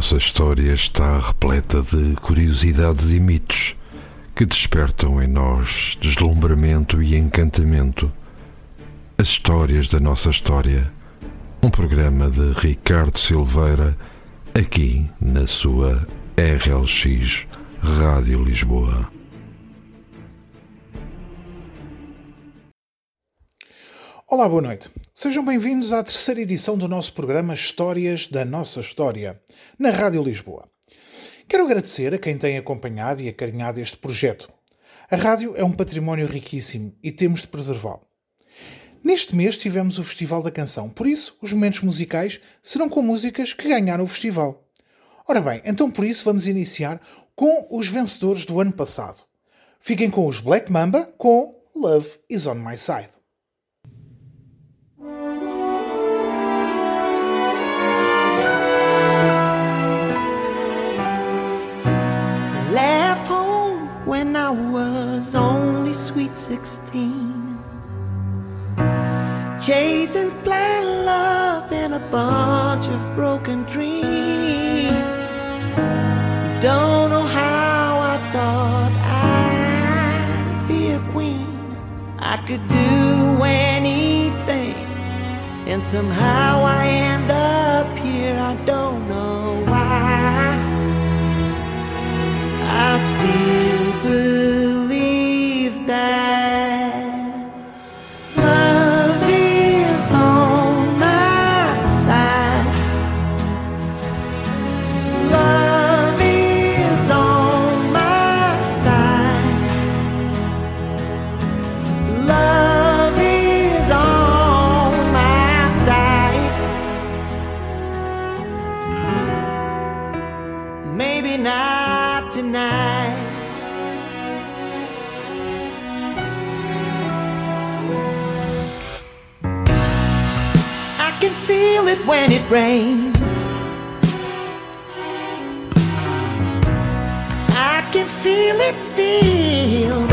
nossa história está repleta de curiosidades e mitos que despertam em nós deslumbramento e encantamento. As histórias da nossa história. Um programa de Ricardo Silveira, aqui na sua RLX Rádio Lisboa. Olá, boa noite. Sejam bem-vindos à terceira edição do nosso programa Histórias da Nossa História, na Rádio Lisboa. Quero agradecer a quem tem acompanhado e acarinhado este projeto. A rádio é um património riquíssimo e temos de preservá-lo. Neste mês tivemos o Festival da Canção, por isso os momentos musicais serão com músicas que ganharam o festival. Ora bem, então por isso vamos iniciar com os vencedores do ano passado. Fiquem com os Black Mamba com Love is on My Side. When I was only sweet 16. Chasing blind love and a bunch of broken dreams. Don't know how I thought I'd be a queen. I could do anything, and somehow I end feel it when it rains. I can feel it still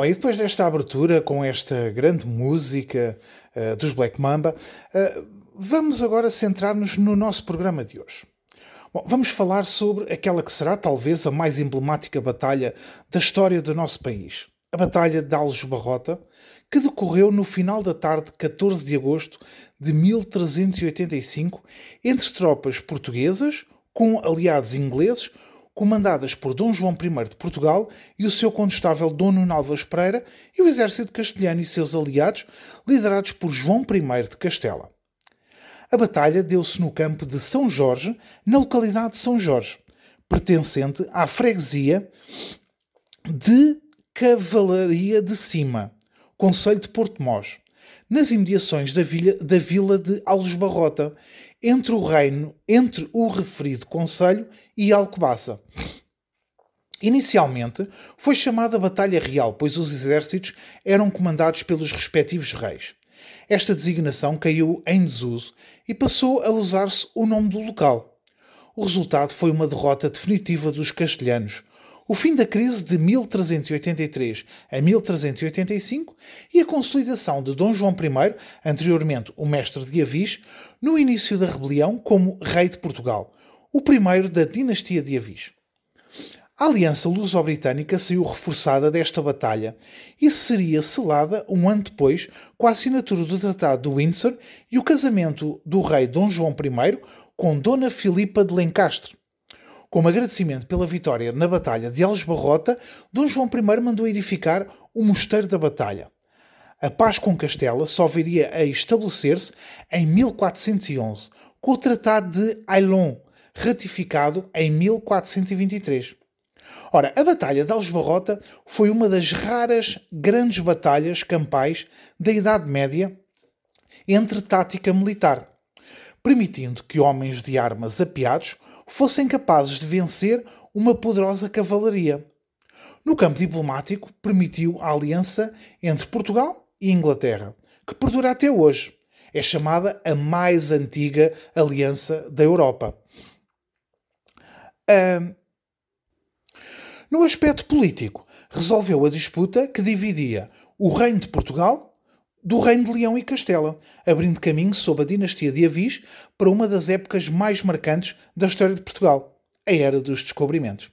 Bom, e depois desta abertura com esta grande música eh, dos Black Mamba, eh, vamos agora centrar-nos no nosso programa de hoje. Bom, vamos falar sobre aquela que será talvez a mais emblemática batalha da história do nosso país, a Batalha de Alves Barrota, que decorreu no final da tarde de 14 de agosto de 1385 entre tropas portuguesas com aliados ingleses comandadas por Dom João I de Portugal e o seu condestável Dom Nuno Álvares Pereira e o exército castelhano e seus aliados, liderados por João I de Castela. A batalha deu-se no campo de São Jorge, na localidade de São Jorge, pertencente à freguesia de Cavalaria de Cima, Conselho de Porto Mós, nas imediações da da vila de Alves Barrota, entre o reino, entre o referido conselho e Alcobaça. Inicialmente foi chamada Batalha Real, pois os exércitos eram comandados pelos respectivos reis. Esta designação caiu em desuso e passou a usar-se o nome do local. O resultado foi uma derrota definitiva dos castelhanos, o fim da crise de 1383 a 1385 e a consolidação de Dom João I, anteriormente o mestre de Avis, no início da rebelião como rei de Portugal, o primeiro da dinastia de Avis. A aliança luso-britânica saiu reforçada desta batalha e seria selada um ano depois com a assinatura do Tratado de Windsor e o casamento do rei Dom João I com Dona Filipa de Lencastre. Como agradecimento pela vitória na Batalha de Algesbarrota, Dom João I mandou edificar o Mosteiro da Batalha. A paz com Castela só viria a estabelecer-se em 1411, com o Tratado de Ailon, ratificado em 1423. Ora, a Batalha de Algesbarrota foi uma das raras grandes batalhas campais da Idade Média entre tática militar, permitindo que homens de armas apiados fossem capazes de vencer uma poderosa cavalaria. No campo diplomático, permitiu a aliança entre Portugal e Inglaterra, que perdura até hoje. É chamada a mais antiga aliança da Europa. no aspecto político, resolveu a disputa que dividia o Reino de Portugal do Reino de Leão e Castela, abrindo caminho sob a dinastia de Avis para uma das épocas mais marcantes da história de Portugal, a Era dos Descobrimentos.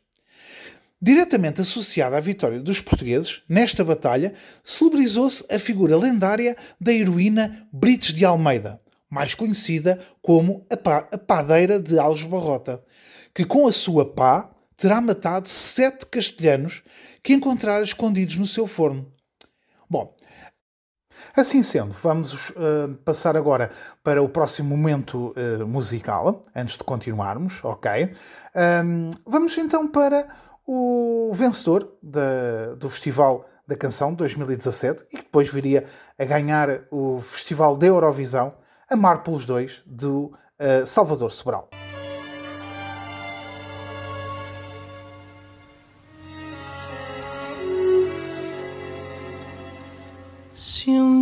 Diretamente associada à vitória dos portugueses, nesta batalha, celebrizou-se a figura lendária da heroína Brites de Almeida, mais conhecida como a, pá, a padeira de Alves Barrota, que com a sua pá terá matado sete castelhanos que encontrara escondidos no seu forno. Bom, Assim sendo, vamos uh, passar agora para o próximo momento uh, musical, antes de continuarmos, ok? Um, vamos então para o vencedor da, do Festival da Canção 2017 e que depois viria a ganhar o Festival da Eurovisão, Amar pelos Dois, do uh, Salvador Sobral.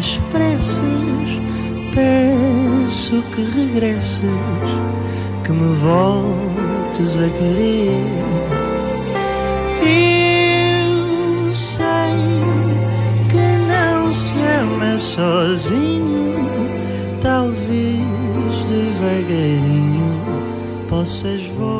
Minhas preces, peço que regresses, que me voltes a querer. Eu sei que não se ama sozinho, talvez devagarinho possas voltar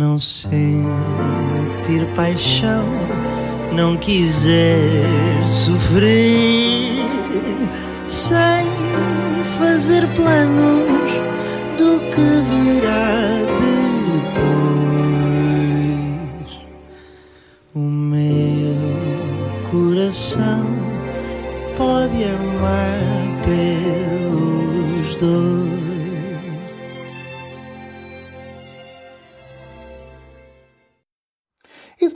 não sentir paixão, não quiser sofrer sem fazer planos do que virá coração pode amar pelos dois.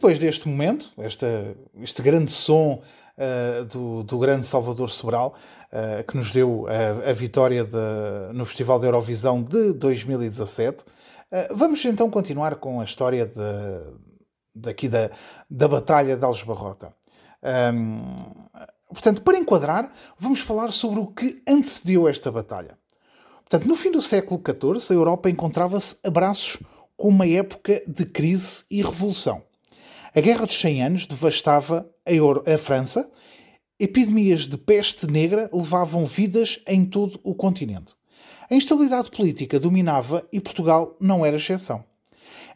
Depois deste momento, este grande som uh, do, do, grande Salvador Sobral, uh, que nos deu a, a vitória de, no Festival da Eurovisão de 2017, uh, vamos então continuar com a história de, daqui da, da Batalha de Algebarrota. Um, portanto, para enquadrar, vamos falar sobre o que antecedeu esta batalha. Portanto, no fim do século XIV, a Europa encontrava-se a braços com uma época de crise e revolução. A Guerra dos 100 Anos devastava a, Euro a França, epidemias de peste negra levavam vidas em todo o continente. A instabilidade política dominava e Portugal não era exceção.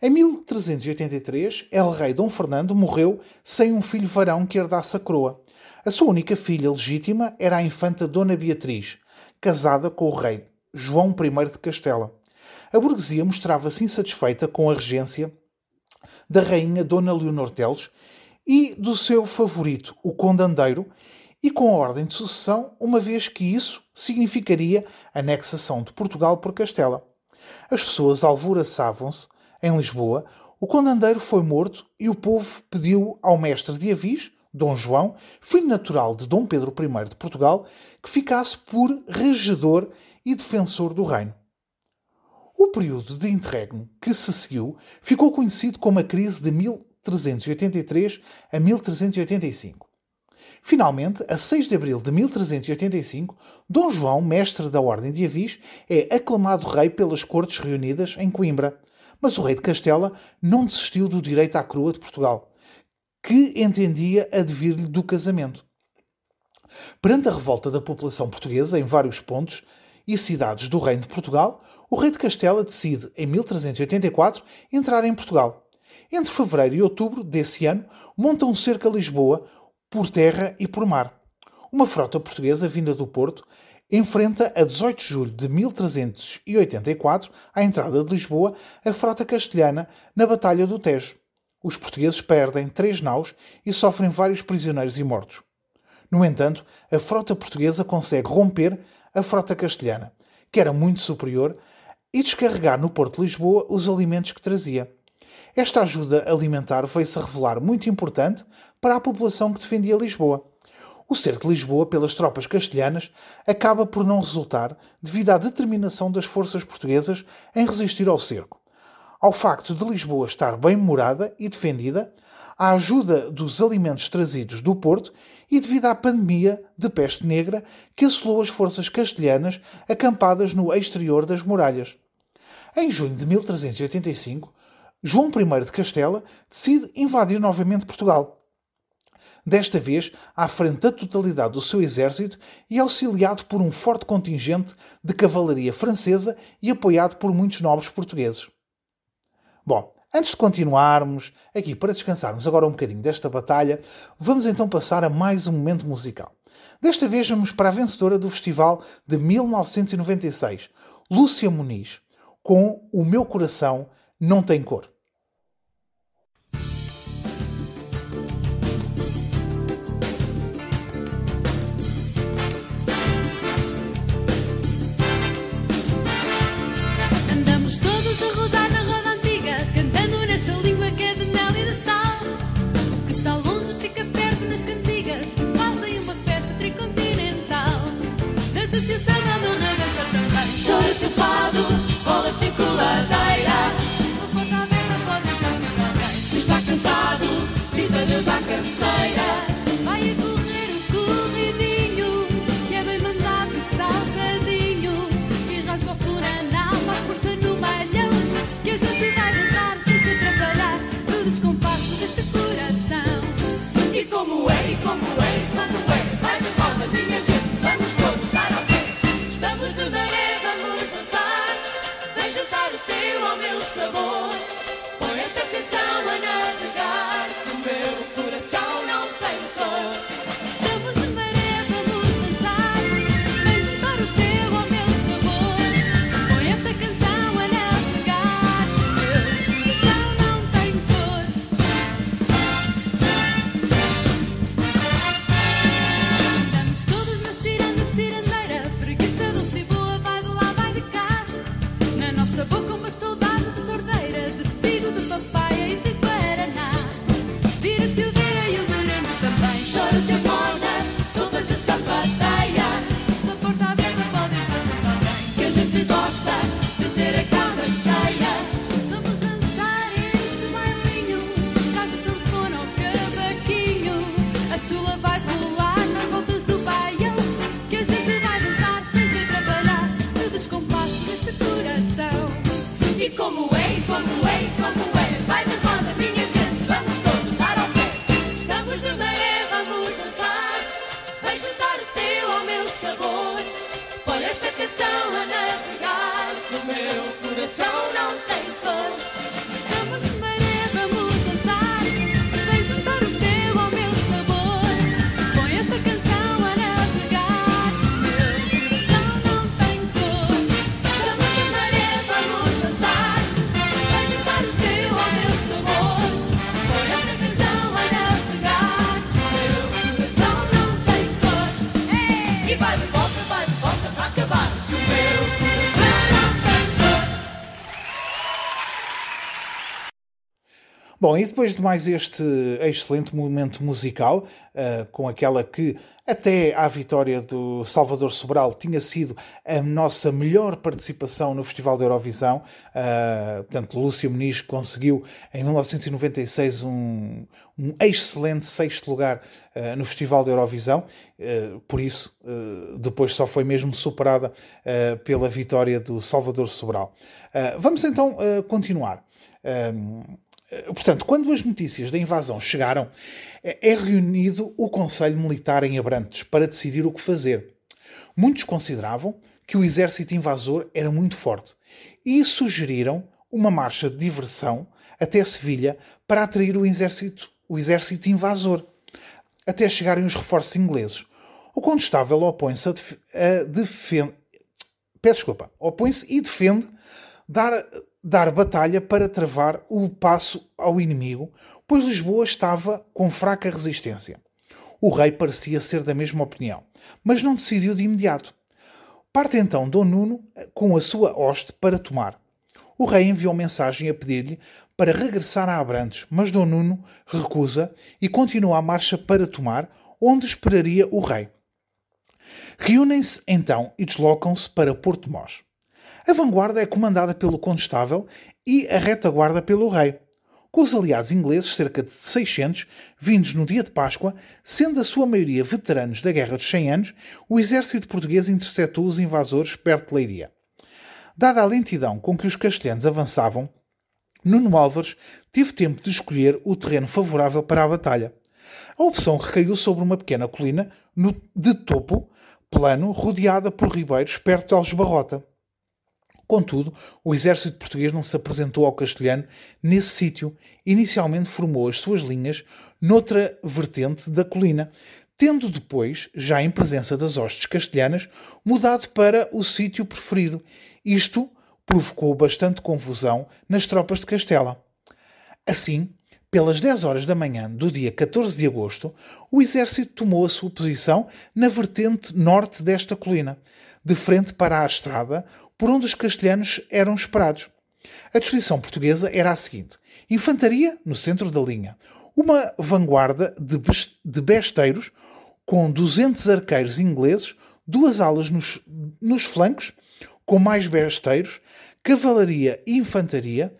Em 1383, El Rei Dom Fernando morreu sem um filho varão que herdasse a coroa. A sua única filha legítima era a infanta Dona Beatriz, casada com o rei João I de Castela. A burguesia mostrava-se insatisfeita com a regência da rainha Dona Leonor Teles e do seu favorito, o condandeiro, e com ordem de sucessão, uma vez que isso significaria a anexação de Portugal por Castela. As pessoas alvoroçavam-se em Lisboa, o condandeiro foi morto e o povo pediu ao mestre de Avis, Dom João, filho natural de Dom Pedro I de Portugal, que ficasse por regedor e defensor do reino. O período de interregno que se seguiu ficou conhecido como a crise de 1383 a 1385. Finalmente, a 6 de abril de 1385, Dom João, mestre da Ordem de Avis, é aclamado rei pelas cortes reunidas em Coimbra. Mas o rei de Castela não desistiu do direito à coroa de Portugal, que entendia advir-lhe do casamento. Perante a revolta da população portuguesa em vários pontos e cidades do Reino de Portugal, o rei de Castela decide, em 1384, entrar em Portugal. Entre fevereiro e outubro desse ano, monta um cerco a Lisboa, por terra e por mar. Uma frota portuguesa vinda do Porto enfrenta a 18 de julho de 1384, à entrada de Lisboa, a frota castelhana na Batalha do Tejo. Os portugueses perdem três naus e sofrem vários prisioneiros e mortos. No entanto, a frota portuguesa consegue romper a frota castelhana, que era muito superior e descarregar no Porto de Lisboa os alimentos que trazia. Esta ajuda alimentar veio-se a revelar muito importante para a população que defendia Lisboa. O cerco de Lisboa pelas tropas castelhanas acaba por não resultar devido à determinação das forças portuguesas em resistir ao cerco. Ao facto de Lisboa estar bem morada e defendida, à ajuda dos alimentos trazidos do Porto e devido à pandemia de peste negra que assolou as forças castelhanas acampadas no exterior das muralhas. Em junho de 1385, João I de Castela decide invadir novamente Portugal. Desta vez, à frente da totalidade do seu exército e auxiliado por um forte contingente de cavalaria francesa e apoiado por muitos nobres portugueses. Bom, Antes de continuarmos aqui para descansarmos agora um bocadinho desta batalha, vamos então passar a mais um momento musical. Desta vez vamos para a vencedora do festival de 1996, Lúcia Muniz, com O Meu Coração Não Tem Cor. Bom, e depois de mais este excelente momento musical, uh, com aquela que até à vitória do Salvador Sobral tinha sido a nossa melhor participação no Festival da Eurovisão, uh, portanto, Lúcia Muniz conseguiu em 1996 um, um excelente sexto lugar uh, no Festival da Eurovisão, por isso depois só foi mesmo superada pela vitória do Salvador Sobral. vamos então continuar. Portanto, quando as notícias da invasão chegaram, é, é reunido o Conselho Militar em Abrantes para decidir o que fazer. Muitos consideravam que o exército invasor era muito forte e sugeriram uma marcha de diversão até Sevilha para atrair o exército, o exército invasor, até chegarem os reforços ingleses. O contestável opõe-se a, def a defende. Peço desculpa, opõe-se e defende dar dar batalha para travar o passo ao inimigo, pois Lisboa estava com fraca resistência. O rei parecia ser da mesma opinião, mas não decidiu de imediato. Parte então Dom Nuno com a sua hoste para tomar. O rei enviou mensagem a pedir-lhe para regressar a Abrantes, mas Dom Nuno recusa e continua a marcha para tomar, onde esperaria o rei. Reúnem-se então e deslocam-se para Porto Mós. A vanguarda é comandada pelo Condestável e a retaguarda pelo Rei, com os aliados ingleses, cerca de 600, vindos no dia de Páscoa, sendo a sua maioria veteranos da Guerra dos 100 Anos, o exército português interceptou os invasores perto de Leiria. Dada a lentidão com que os castelhanos avançavam, Nuno Álvares teve tempo de escolher o terreno favorável para a batalha. A opção recaiu sobre uma pequena colina no, de topo plano, rodeada por ribeiros perto de Algesbarrota. Contudo, o exército português não se apresentou ao castelhano nesse sítio. Inicialmente formou as suas linhas noutra vertente da colina, tendo depois, já em presença das hostes castelhanas, mudado para o sítio preferido. Isto provocou bastante confusão nas tropas de Castela. Assim, pelas 10 horas da manhã do dia 14 de agosto, o exército tomou a sua posição na vertente norte desta colina, de frente para a estrada, por onde os castelhanos eram esperados. A disposição portuguesa era a seguinte: infantaria no centro da linha, uma vanguarda de, besteiros com 200 arqueiros ingleses, duas alas nos, nos flancos, com mais besteiros, cavalaria e infantaria.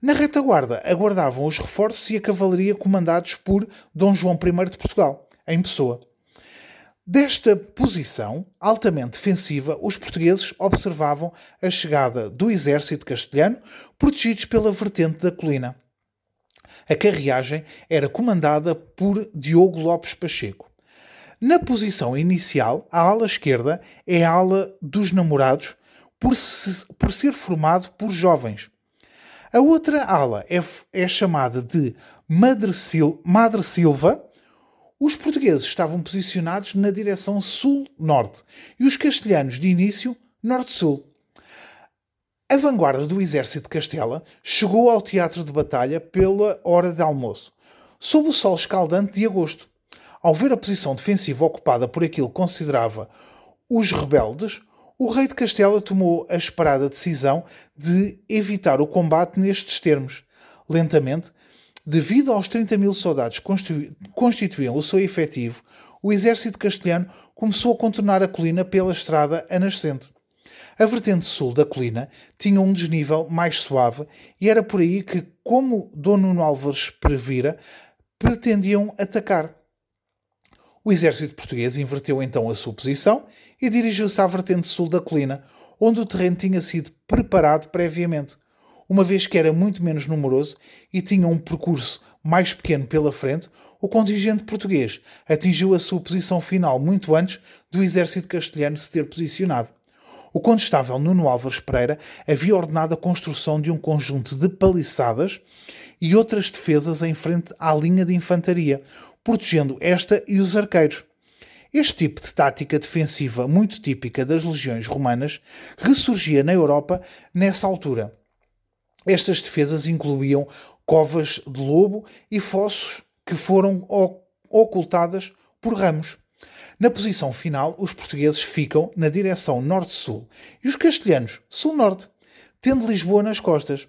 Na retaguarda aguardavam os reforços e a cavalaria comandados por Dom João I de Portugal, em pessoa. Desta posição altamente defensiva, os portugueses observavam a chegada do exército castelhano, protegidos pela vertente da colina. A carreagem era comandada por Diogo Lopes Pacheco. Na posição inicial, a ala esquerda é a ala dos namorados, por, se, por ser formado por jovens. A outra ala é, é chamada de Madre, Sil, Madre Silva, os portugueses estavam posicionados na direção sul-norte e os castelhanos, de início, norte-sul. A vanguarda do exército de Castela chegou ao teatro de batalha pela hora de almoço, sob o sol escaldante de agosto. Ao ver a posição defensiva ocupada por aquilo que considerava os rebeldes, o rei de Castela tomou a esperada decisão de evitar o combate nestes termos. Lentamente, Devido aos 30 mil soldados que constituíam o seu efetivo, o exército castelhano começou a contornar a colina pela estrada a nascente. A vertente sul da colina tinha um desnível mais suave e era por aí que, como Dom Nuno Álvares previra, pretendiam atacar. O exército português inverteu então a sua posição e dirigiu-se à vertente sul da colina, onde o terreno tinha sido preparado previamente uma vez que era muito menos numeroso e tinha um percurso mais pequeno pela frente, o contingente português atingiu a sua posição final muito antes do exército castelhano se ter posicionado. O condestável Nuno Álvares Pereira havia ordenado a construção de um conjunto de paliçadas e outras defesas em frente à linha de infantaria, protegendo esta e os arqueiros. Este tipo de tática defensiva, muito típica das legiões romanas, ressurgia na Europa nessa altura. Estas defesas incluíam covas de lobo e fossos que foram ocultadas por ramos. Na posição final, os portugueses ficam na direção norte-sul e os castelhanos sul-norte, tendo Lisboa nas costas.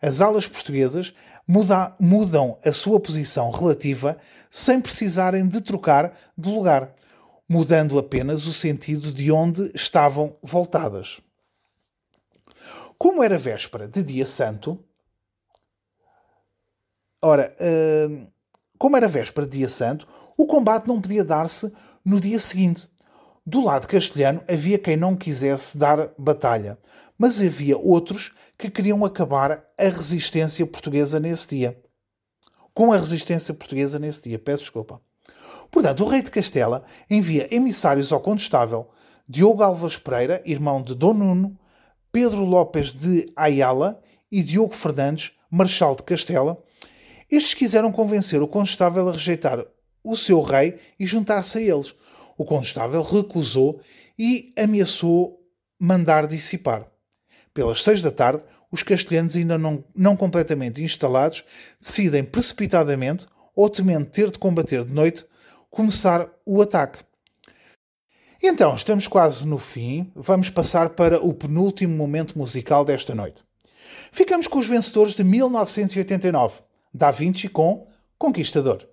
As alas portuguesas muda, mudam a sua posição relativa sem precisarem de trocar de lugar, mudando apenas o sentido de onde estavam voltadas. Como era véspera de dia santo, ora, uh, como era véspera de dia santo, o combate não podia dar-se no dia seguinte. Do lado castelhano havia quem não quisesse dar batalha, mas havia outros que queriam acabar a resistência portuguesa nesse dia. Com a resistência portuguesa nesse dia, peço desculpa. Portanto, o rei de Castela envia emissários ao condestável Diogo Alves Pereira, irmão de Dom Nuno, Pedro Lopes de Ayala e Diogo Fernandes, marechal de Castela. Estes quiseram convencer o condestável a rejeitar o seu rei e juntar-se a eles. O condestável recusou e ameaçou mandar dissipar. Pelas seis da tarde, os castelhanos, ainda não, não completamente instalados, decidem precipitadamente, ou temendo ter de combater de noite, começar o ataque. Então, estamos quase no fim, vamos passar para o penúltimo momento musical desta noite. Ficamos com os vencedores de 1989, Da Vinci com Conquistador.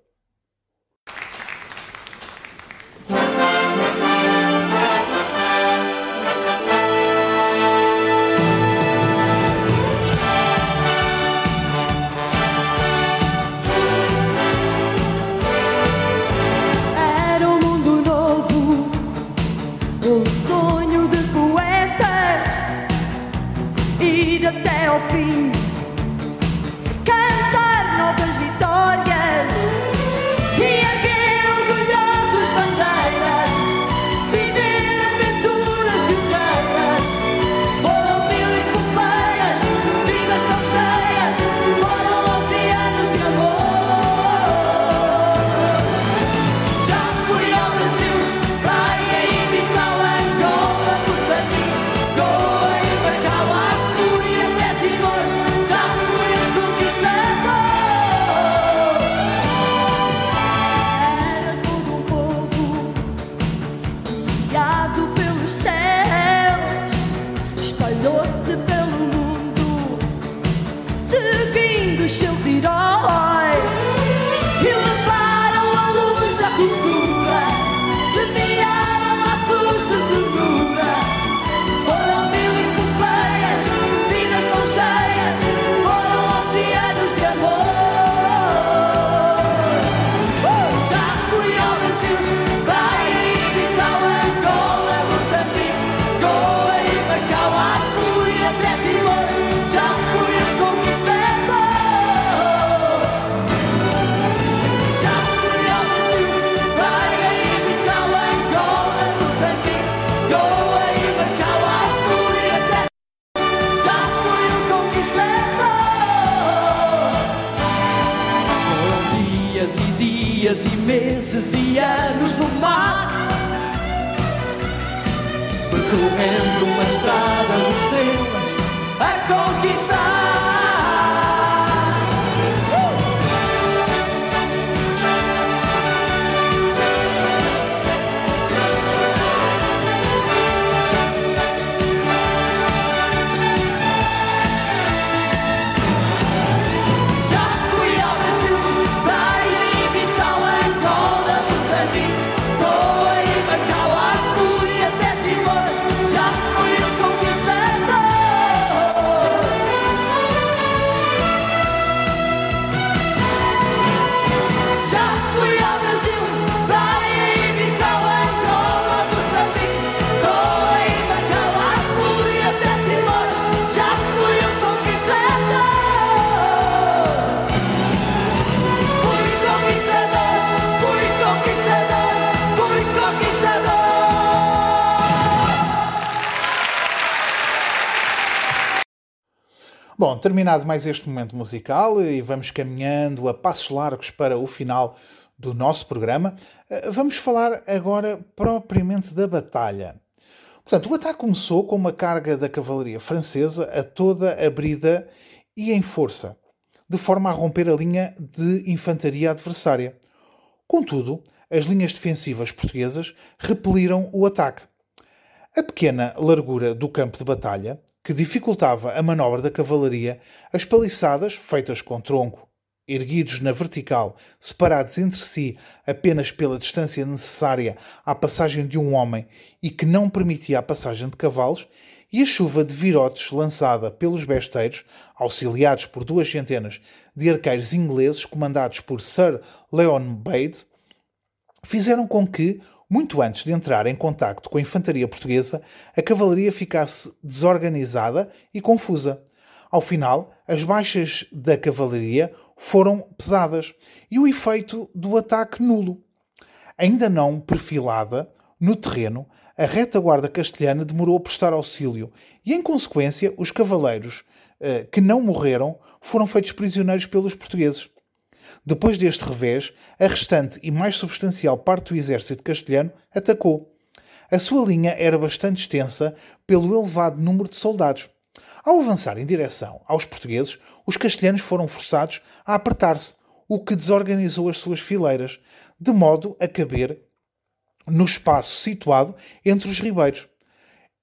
percorrendo uma estrada nos estrelas a conquistar. Bom, terminado mais este momento musical e vamos caminhando a passos largos para o final do nosso programa, eh, vamos falar agora propriamente da batalha. Portanto, o ataque começou com uma carga da cavalaria francesa a toda abrida e em força, de forma a romper a linha de infantaria adversária. Contudo, as linhas defensivas portuguesas repeliram o ataque. A pequena largura do campo de batalha que dificultava a manobra da cavalaria, as paliçadas, feitas com tronco, erguidos na vertical, separados entre si apenas pela distância necessária à passagem de um homem e que não permitia a passagem de cavalos, e a chuva de virotes lançada pelos besteiros, auxiliados por duas centenas de arqueiros ingleses comandados por Sir Leon Bade, fizeram com que, muito antes de entrar em contacto com a infantaria portuguesa, a cavalaria ficasse desorganizada e confusa. Ao final, as baixas da cavalaria foram pesadas e o efeito do ataque nulo. Ainda não perfilada no terreno, a retaguarda castelhana demorou a prestar auxílio e, em consequência, os cavaleiros eh, que não morreram foram feitos prisioneiros pelos portugueses. Depois deste revés, a restante e mais substancial parte do exército castelhano atacou. A sua linha era bastante extensa pelo elevado número de soldados. Ao avançar em direção aos portugueses, os castelhanos foram forçados a apertar-se, o que desorganizou as suas fileiras, de modo a caber no espaço situado entre os ribeiros.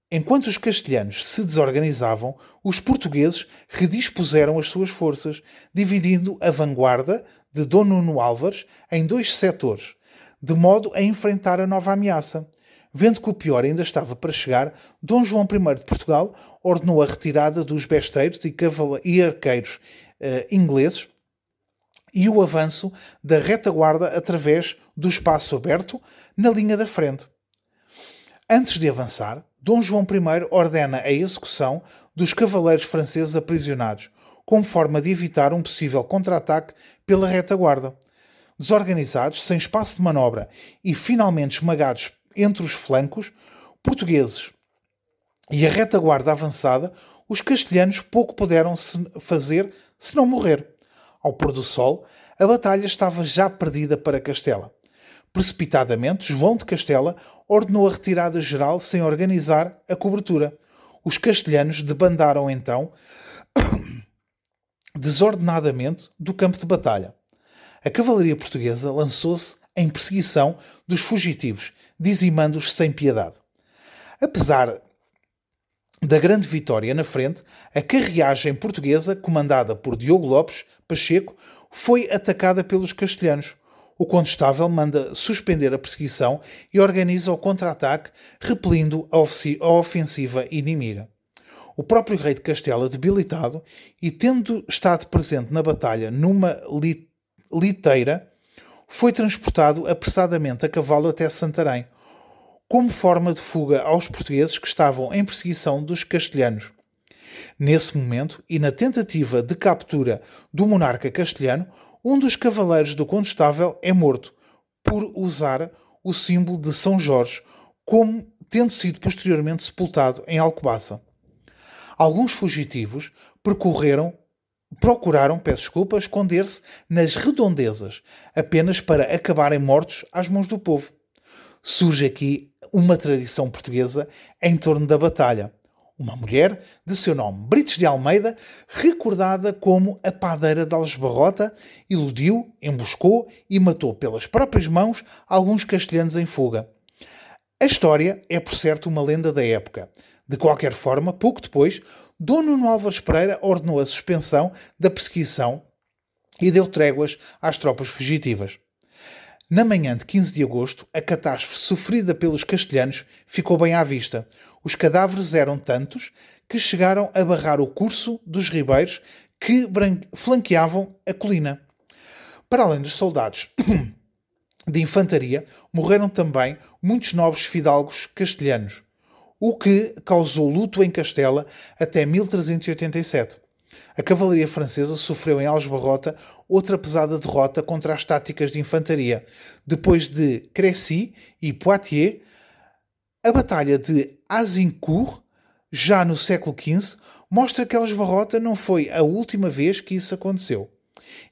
Enquanto os castelhanos se desorganizavam, os portugueses redispuseram as suas forças, dividindo a vanguarda de Dom Nuno Álvares em dois setores, de modo a enfrentar a nova ameaça. Vendo que o pior ainda estava para chegar, Dom João I de Portugal ordenou a retirada dos besteiros e, e arqueiros eh, ingleses e o avanço da retaguarda através do espaço aberto na linha da frente. Antes de avançar, Dom João I ordena a execução dos cavaleiros franceses aprisionados, como forma de evitar um possível contra-ataque pela retaguarda. Desorganizados, sem espaço de manobra e finalmente esmagados entre os flancos portugueses e a retaguarda avançada, os castelhanos pouco puderam se fazer se não morrer. Ao pôr do sol, a batalha estava já perdida para Castela. Precipitadamente, João de Castela ordenou a retirada geral sem organizar a cobertura. Os castelhanos debandaram então desordenadamente do campo de batalha. A cavalaria portuguesa lançou-se em perseguição dos fugitivos dizimando-os sem piedade. Apesar da grande vitória na frente, a carreagem portuguesa, comandada por Diogo Lopes Pacheco, foi atacada pelos castelhanos. O Condestável manda suspender a perseguição e organiza o contra-ataque, repelindo a, ofensiva inimiga. O próprio rei de Castela, debilitado e tendo estado presente na batalha numa liteira, foi transportado apressadamente a cavalo até Santarém, como forma de fuga aos portugueses que estavam em perseguição dos castelhanos. Nesse momento, e na tentativa de captura do monarca castelhano, um dos cavaleiros do Condestável é morto por usar o símbolo de São Jorge, como tendo sido posteriormente sepultado em Alcobaça. Alguns fugitivos percorreram procuraram, peço desculpa, esconder-se nas redondezas, apenas para acabarem mortos às mãos do povo. Surge aqui uma tradição portuguesa em torno da batalha. Uma mulher de seu nome, Brites de Almeida, recordada como a padeira de Algesbarrota, iludiu, emboscou e matou pelas próprias mãos alguns castelhanos em fuga. A história é, por certo, uma lenda da época. De qualquer forma, pouco depois, Dom Nuno Álvares Pereira ordenou a suspensão da perseguição e deu tréguas às tropas fugitivas. Na manhã de 15 de agosto, a catástrofe sofrida pelos castelhanos ficou bem à vista. Os cadáveres eram tantos que chegaram a barrar o curso dos ribeiros que flanqueavam a colina. Para além dos soldados de infantaria, morreram também muitos nobres fidalgos castelhanos o que causou luto em Castela até 1387. A cavalaria francesa sofreu em Algesbarrota outra pesada derrota contra as táticas de infantaria. Depois de Crécy e Poitiers, a Batalha de Azincourt, já no século XV, mostra que Algesbarrota não foi a última vez que isso aconteceu.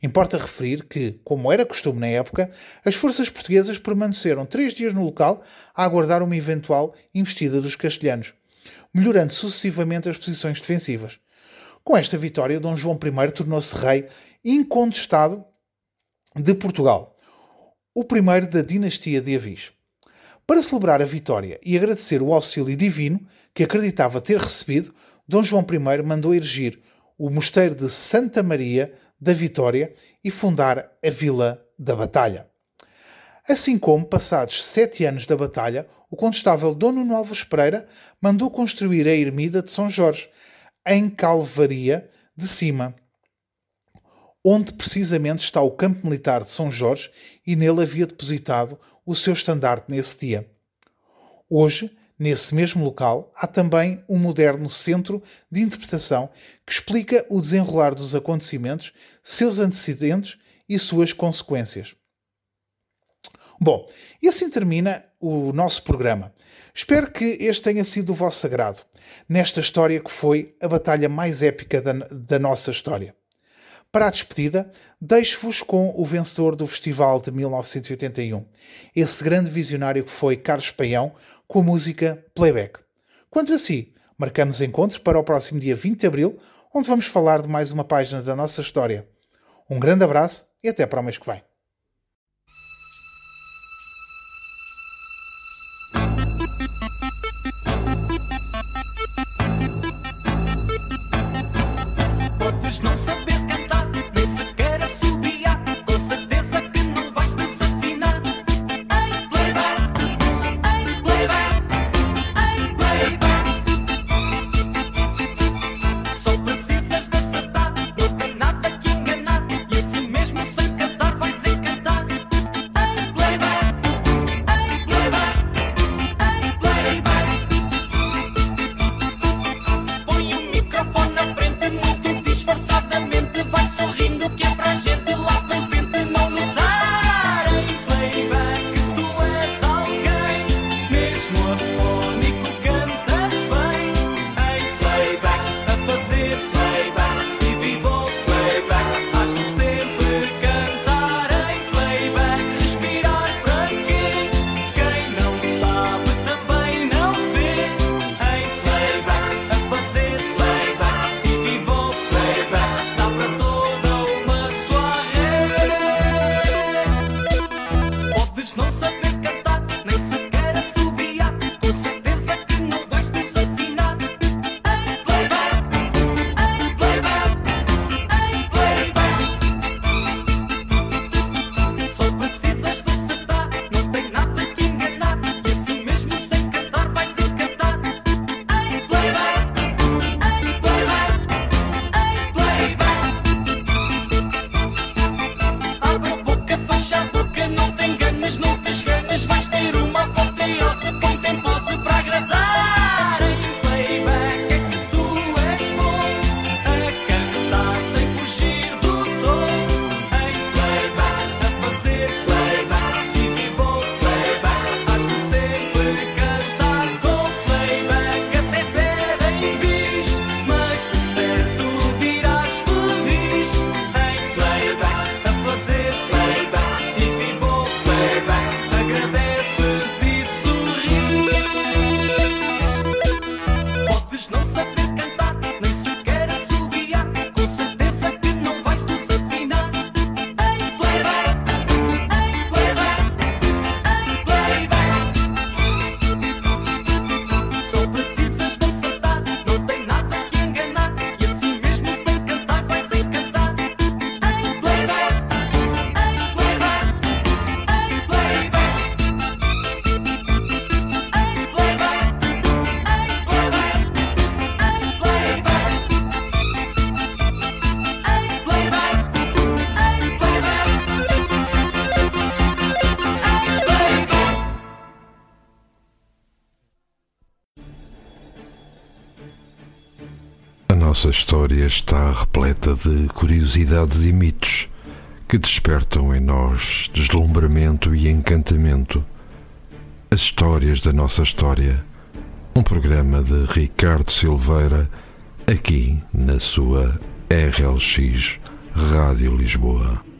Importa referir que, como era costume na época, as forças portuguesas permaneceram três dias no local a aguardar uma eventual investida dos castelhanos, melhorando sucessivamente as posições defensivas. Com esta vitória, Dom João I tornou-se rei incontestado de Portugal, o primeiro da dinastia de Avis. Para celebrar a vitória e agradecer o auxílio divino que acreditava ter recebido, Dom João I mandou erigir o mosteiro de Santa Maria da Vitória e fundar a Vila da Batalha. Assim como, passados sete anos da batalha, o condestável Dom Nuno Alves Pereira mandou construir a ermida de São Jorge, em Calvaria de Cima, onde precisamente está o campo militar de São Jorge e nele havia depositado o seu estandarte nesse dia. Hoje, nesse mesmo local, há também um moderno centro de interpretação que explica o desenrolar dos acontecimentos, seus antecedentes e suas consequências. Bom, e assim termina o nosso programa. Espero que este tenha sido o vosso sagrado, nesta história que foi a batalha mais épica da, da nossa história. Para a despedida, deixo-vos com o vencedor do Festival de 1981, esse grande visionário que foi Carlos Paião, com a música Playback. Quanto a si, marcamos encontro para o próximo dia 20 de abril, onde vamos falar de mais uma página da nossa história. Um grande abraço e até para o mês que vem. Nossa está repleta de curiosidades e mitos que despertam em nós deslumbramento e encantamento. As histórias da nossa história. Um programa de Ricardo Silveira, aqui na sua RLX Rádio Lisboa.